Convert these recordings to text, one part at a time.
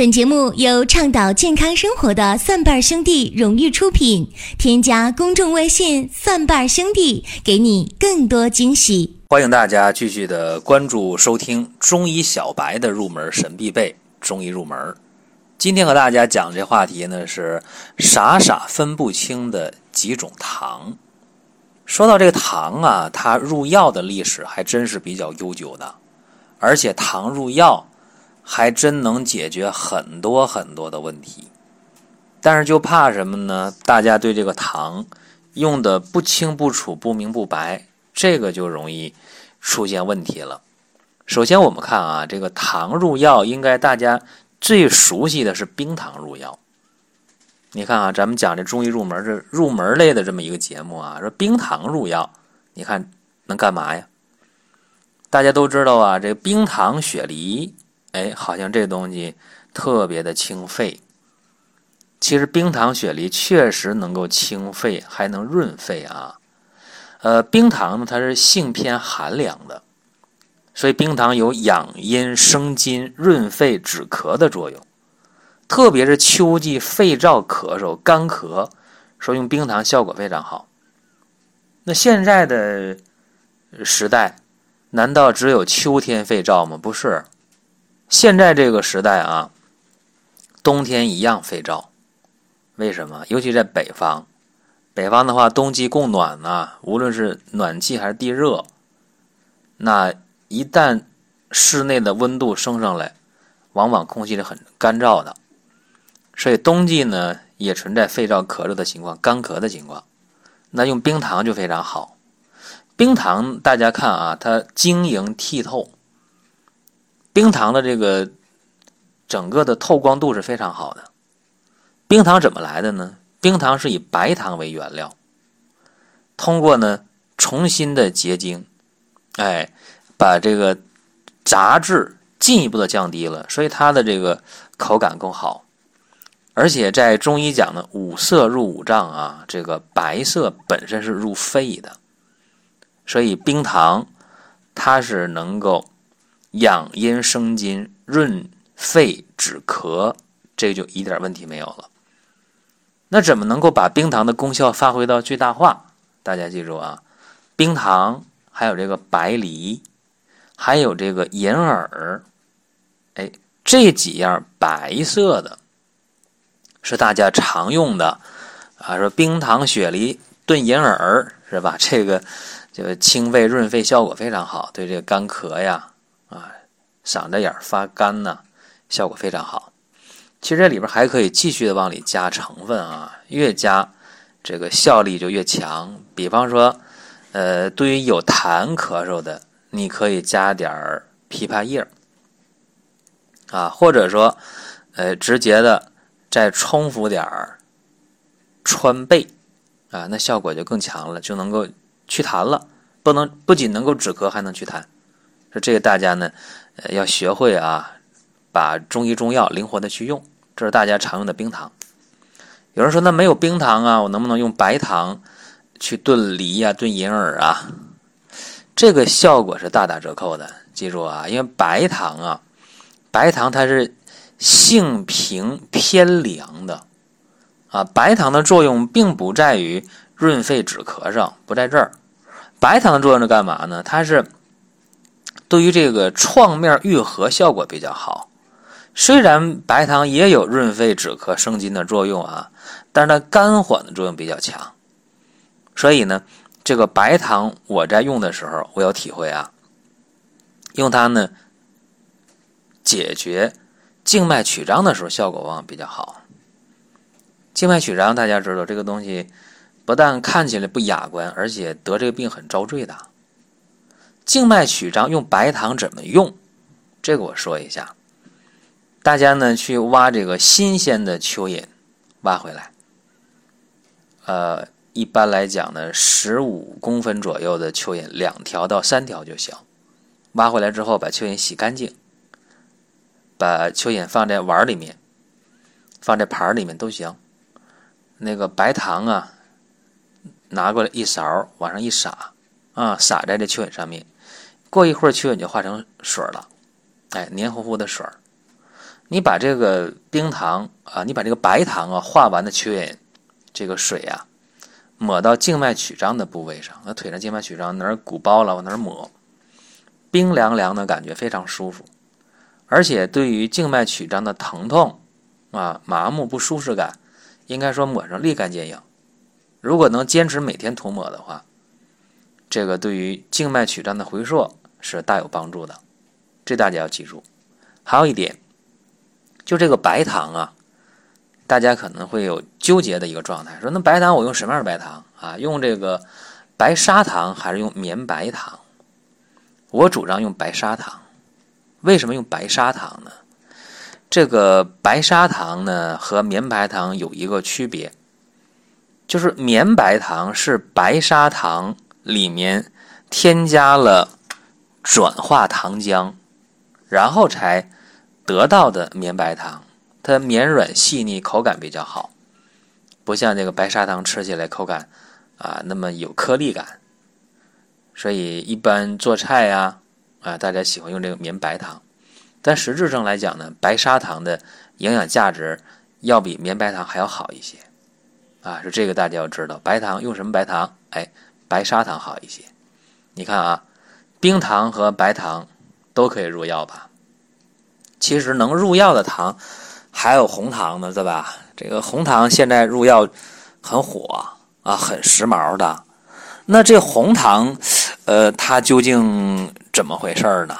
本节目由倡导健康生活的蒜瓣兄弟荣誉出品。添加公众微信“蒜瓣兄弟”，给你更多惊喜。欢迎大家继续的关注收听中医小白的入门神必备中医入门。今天和大家讲这话题呢是傻傻分不清的几种糖。说到这个糖啊，它入药的历史还真是比较悠久的，而且糖入药。还真能解决很多很多的问题，但是就怕什么呢？大家对这个糖用的不清不楚、不明不白，这个就容易出现问题了。首先，我们看啊，这个糖入药，应该大家最熟悉的是冰糖入药。你看啊，咱们讲这中医入门这入门类的这么一个节目啊，说冰糖入药，你看能干嘛呀？大家都知道啊，这冰糖雪梨。哎，好像这东西特别的清肺。其实冰糖雪梨确实能够清肺，还能润肺啊。呃，冰糖呢，它是性偏寒凉的，所以冰糖有养阴生津、润肺止咳的作用。特别是秋季肺燥咳嗽、干咳，说用冰糖效果非常好。那现在的时代，难道只有秋天肺燥吗？不是。现在这个时代啊，冬天一样肺燥，为什么？尤其在北方，北方的话，冬季供暖呢，无论是暖气还是地热，那一旦室内的温度升上来，往往空气是很干燥的，所以冬季呢也存在肺燥咳嗽的情况、干咳的情况。那用冰糖就非常好，冰糖大家看啊，它晶莹剔透。冰糖的这个整个的透光度是非常好的。冰糖怎么来的呢？冰糖是以白糖为原料，通过呢重新的结晶，哎，把这个杂质进一步的降低了，所以它的这个口感更好。而且在中医讲呢，五色入五脏啊，这个白色本身是入肺的，所以冰糖它是能够。养阴生津、润肺止咳，这就一点问题没有了。那怎么能够把冰糖的功效发挥到最大化？大家记住啊，冰糖还有这个白梨，还有这个银耳，哎，这几样白色的，是大家常用的啊。说冰糖雪梨炖银耳是吧？这个这个清肺润肺效果非常好，对这个干咳呀。嗓子眼发干呢，效果非常好。其实这里边还可以继续的往里加成分啊，越加这个效力就越强。比方说，呃，对于有痰咳嗽的，你可以加点枇杷叶啊，或者说，呃，直接的再冲服点儿川贝啊，那效果就更强了，就能够祛痰了。不能不仅能够止咳，还能祛痰。说这个大家呢。要学会啊，把中医中药灵活的去用，这是大家常用的冰糖。有人说那没有冰糖啊，我能不能用白糖去炖梨呀、炖银耳啊？这个效果是大打折扣的。记住啊，因为白糖啊，白糖它是性平偏凉的啊，白糖的作用并不在于润肺止咳上，不在这儿。白糖的作用是干嘛呢？它是。对于这个创面愈合效果比较好，虽然白糖也有润肺止咳生津的作用啊，但是它肝缓的作用比较强。所以呢，这个白糖我在用的时候，我有体会啊，用它呢解决静脉曲张的时候，效果往往比较好。静脉曲张大家知道，这个东西不但看起来不雅观，而且得这个病很遭罪的。静脉曲张用白糖怎么用？这个我说一下。大家呢去挖这个新鲜的蚯蚓，挖回来。呃，一般来讲呢，十五公分左右的蚯蚓，两条到三条就行。挖回来之后，把蚯蚓洗干净，把蚯蚓放在碗里面，放在盘里面都行。那个白糖啊，拿过来一勺，往上一撒，啊，撒在这蚯蚓上面。过一会儿，蚯蚓就化成水了，哎，黏糊糊的水儿。你把这个冰糖啊，你把这个白糖啊化完的蚯蚓这个水啊，抹到静脉曲张的部位上，那腿上静脉曲张哪儿鼓包了往哪儿抹，冰凉凉的感觉非常舒服，而且对于静脉曲张的疼痛啊、麻木不舒适感，应该说抹上立竿见影。如果能坚持每天涂抹的话，这个对于静脉曲张的回溯是大有帮助的，这大家要记住。还有一点，就这个白糖啊，大家可能会有纠结的一个状态，说那白糖我用什么样的白糖啊？用这个白砂糖还是用绵白糖？我主张用白砂糖。为什么用白砂糖呢？这个白砂糖呢和绵白糖有一个区别，就是绵白糖是白砂糖里面添加了转化糖浆，然后才得到的绵白糖，它绵软细腻，口感比较好，不像这个白砂糖吃起来口感啊那么有颗粒感，所以一般做菜呀啊大家喜欢用这个绵白糖。但实质上来讲呢，白砂糖的营养价值要比绵白糖还要好一些，啊，是这个大家要知道。白糖用什么白糖？哎，白砂糖好一些。你看啊，冰糖和白糖都可以入药吧？其实能入药的糖还有红糖呢，对吧？这个红糖现在入药很火啊，很时髦的。那这红糖，呃，它究竟怎么回事呢？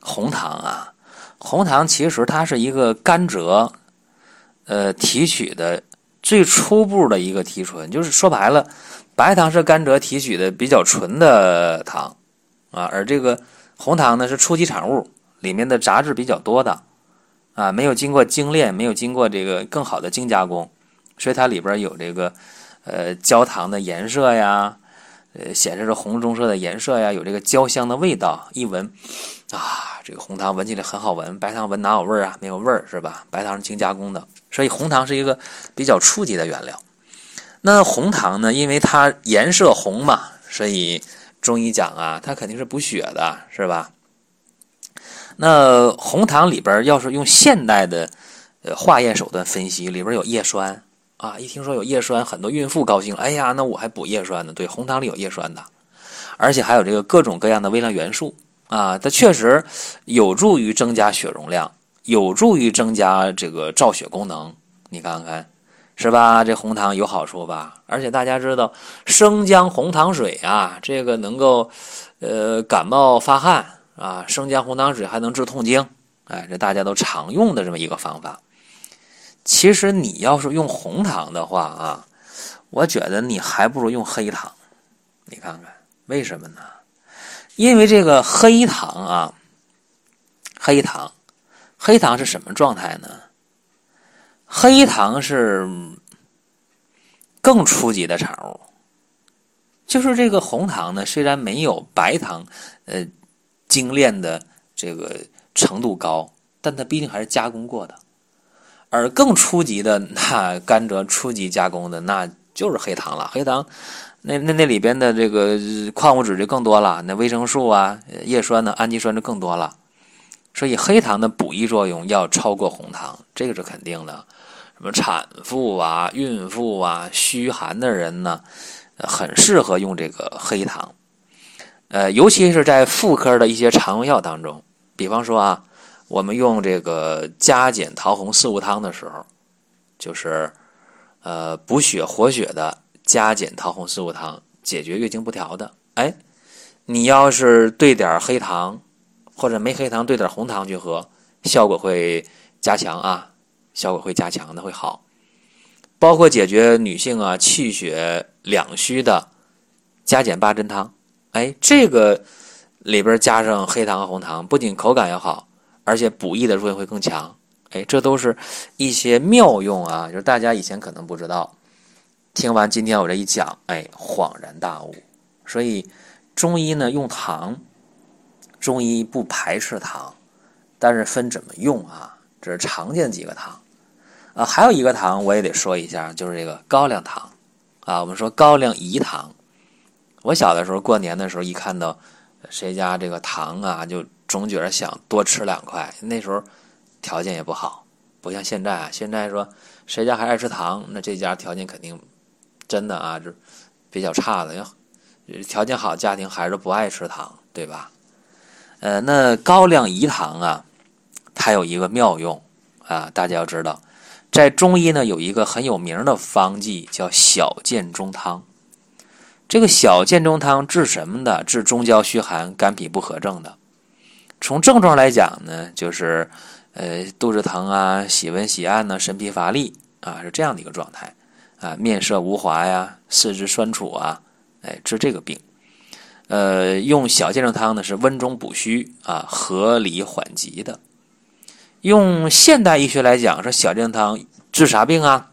红糖啊，红糖其实它是一个甘蔗，呃，提取的最初步的一个提纯，就是说白了，白糖是甘蔗提取的比较纯的糖啊，而这个红糖呢是初级产物，里面的杂质比较多的啊，没有经过精炼，没有经过这个更好的精加工，所以它里边有这个呃焦糖的颜色呀。呃，显示着红棕色的颜色呀，有这个焦香的味道，一闻，啊，这个红糖闻起来很好闻，白糖闻哪有味儿啊？没有味儿是吧？白糖是精加工的，所以红糖是一个比较初级的原料。那红糖呢，因为它颜色红嘛，所以中医讲啊，它肯定是补血的，是吧？那红糖里边要是用现代的呃化验手段分析，里边有叶酸。啊，一听说有叶酸，很多孕妇高兴。哎呀，那我还补叶酸呢。对，红糖里有叶酸的，而且还有这个各种各样的微量元素啊，它确实有助于增加血容量，有助于增加这个造血功能。你看看，是吧？这红糖有好处吧？而且大家知道生姜红糖水啊，这个能够呃感冒发汗啊，生姜红糖水还能治痛经，哎，这大家都常用的这么一个方法。其实你要是用红糖的话啊，我觉得你还不如用黑糖。你看看为什么呢？因为这个黑糖啊，黑糖，黑糖是什么状态呢？黑糖是更初级的产物，就是这个红糖呢，虽然没有白糖呃精炼的这个程度高，但它毕竟还是加工过的。而更初级的那甘蔗初级加工的，那就是黑糖了。黑糖，那那那里边的这个矿物质就更多了，那维生素啊、叶酸呢、氨基酸就更多了。所以黑糖的补益作用要超过红糖，这个是肯定的。什么产妇啊、孕妇啊、虚寒的人呢，很适合用这个黑糖。呃，尤其是在妇科的一些常用药当中，比方说啊。我们用这个加减桃红四物汤的时候，就是呃补血活血的加减桃红四物汤，解决月经不调的。哎，你要是兑点黑糖，或者没黑糖兑点红糖去喝，效果会加强啊，效果会加强的，会好。包括解决女性啊气血两虚的加减八珍汤，哎，这个里边加上黑糖和红糖，不仅口感要好。而且补益的作用会更强，哎，这都是一些妙用啊，就是大家以前可能不知道，听完今天我这一讲，哎，恍然大悟。所以中医呢用糖，中医不排斥糖，但是分怎么用啊，这是常见几个糖啊，还有一个糖我也得说一下，就是这个高粱糖啊，我们说高粱饴糖。我小的时候过年的时候，一看到谁家这个糖啊，就。总觉得想多吃两块。那时候条件也不好，不像现在啊。现在说谁家还爱吃糖，那这家条件肯定真的啊，就比较差的。要条件好家庭还是不爱吃糖，对吧？呃，那高粱饴糖啊，它有一个妙用啊，大家要知道，在中医呢有一个很有名的方剂叫小建中汤。这个小建中汤治什么的？治中焦虚寒、肝脾不和症的。从症状来讲呢，就是呃肚子疼啊、喜温喜按呢、神疲乏力啊，是这样的一个状态啊。面色无华呀、四肢酸楚啊，哎，治这个病。呃，用小建中汤呢是温中补虚啊，合理缓急的。用现代医学来讲，说小建中汤治啥病啊？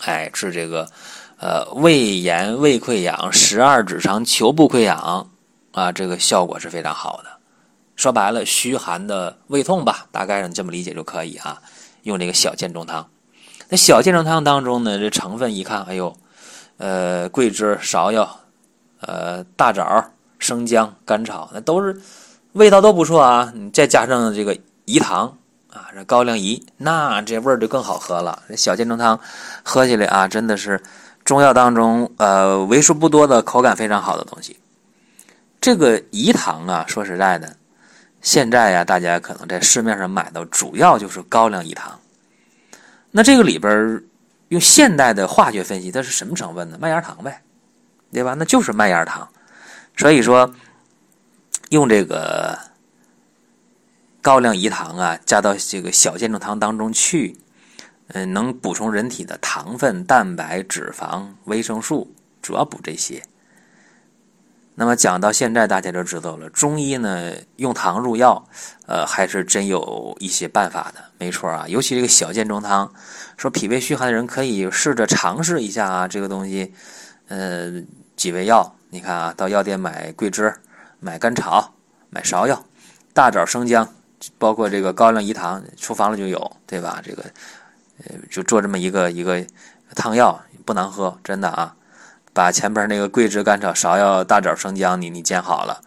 哎，治这个呃胃炎、胃溃疡、十二指肠球部溃疡啊，这个效果是非常好的。说白了，虚寒的胃痛吧，大概上这么理解就可以啊。用这个小建中汤，那小建中汤当中呢，这成分一看，哎呦，呃，桂枝、芍药、呃，大枣、生姜、甘草，那都是味道都不错啊。你再加上这个饴糖啊，这高粱饴，那这味儿就更好喝了。这小建中汤喝起来啊，真的是中药当中呃为数不多的口感非常好的东西。这个饴糖啊，说实在的。现在呀，大家可能在市面上买到主要就是高粱饴糖。那这个里边用现代的化学分析，它是什么成分呢？麦芽糖呗，对吧？那就是麦芽糖。所以说，用这个高粱饴糖啊，加到这个小建中汤当中去，嗯，能补充人体的糖分、蛋白、脂肪、维生素，主要补这些。那么讲到现在，大家就知道了，中医呢用糖入药，呃，还是真有一些办法的，没错啊。尤其这个小建中汤，说脾胃虚寒的人可以试着尝试一下啊，这个东西，呃，几味药，你看啊，到药店买桂枝、买甘草、买芍药、大枣、生姜，包括这个高粱饴糖，厨房里就有，对吧？这个，呃，就做这么一个一个汤药，不难喝，真的啊。把前边那个桂枝、甘草、芍药、大枣、生姜，你你煎好了，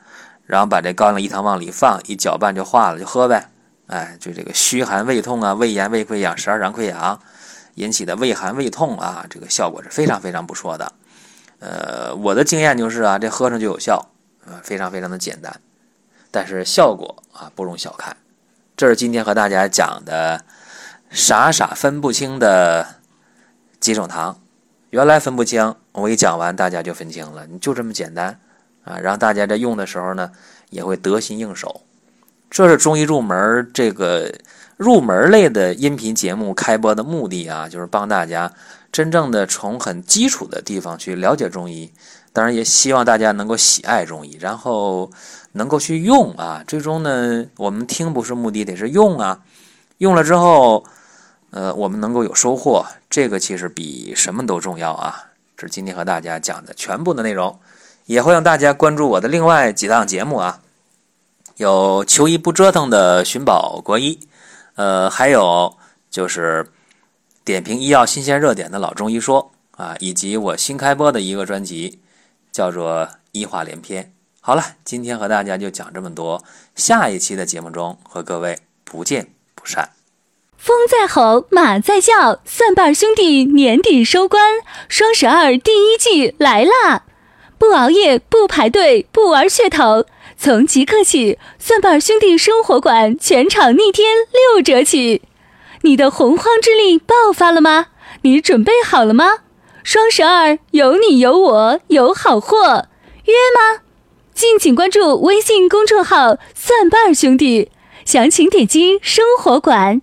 然后把这高粱饴糖往里放，一搅拌就化了，就喝呗。哎，就这个虚寒胃痛啊、胃炎、胃溃疡、十二肠溃疡引起的胃寒胃痛啊，这个效果是非常非常不错的。呃，我的经验就是啊，这喝上就有效，啊，非常非常的简单，但是效果啊不容小看。这是今天和大家讲的傻傻分不清的几种糖。原来分不清，我一讲完，大家就分清了。你就这么简单啊，让大家在用的时候呢，也会得心应手。这是中医入门这个入门类的音频节目开播的目的啊，就是帮大家真正的从很基础的地方去了解中医。当然，也希望大家能够喜爱中医，然后能够去用啊。最终呢，我们听不是目的，得是用啊。用了之后。呃，我们能够有收获，这个其实比什么都重要啊！这是今天和大家讲的全部的内容，也欢迎大家关注我的另外几档节目啊，有求医不折腾的寻宝国医，呃，还有就是点评医药新鲜热点的老中医说啊，以及我新开播的一个专辑叫做医话连篇。好了，今天和大家就讲这么多，下一期的节目中和各位不见不散。风在吼，马在叫，蒜瓣兄弟年底收官，双十二第一季来啦！不熬夜，不排队，不玩噱头，从即刻起，蒜瓣兄弟生活馆全场逆天六折起！你的洪荒之力爆发了吗？你准备好了吗？双十二有你有我有好货，约吗？敬请关注微信公众号“蒜瓣兄弟”，详情点击生活馆。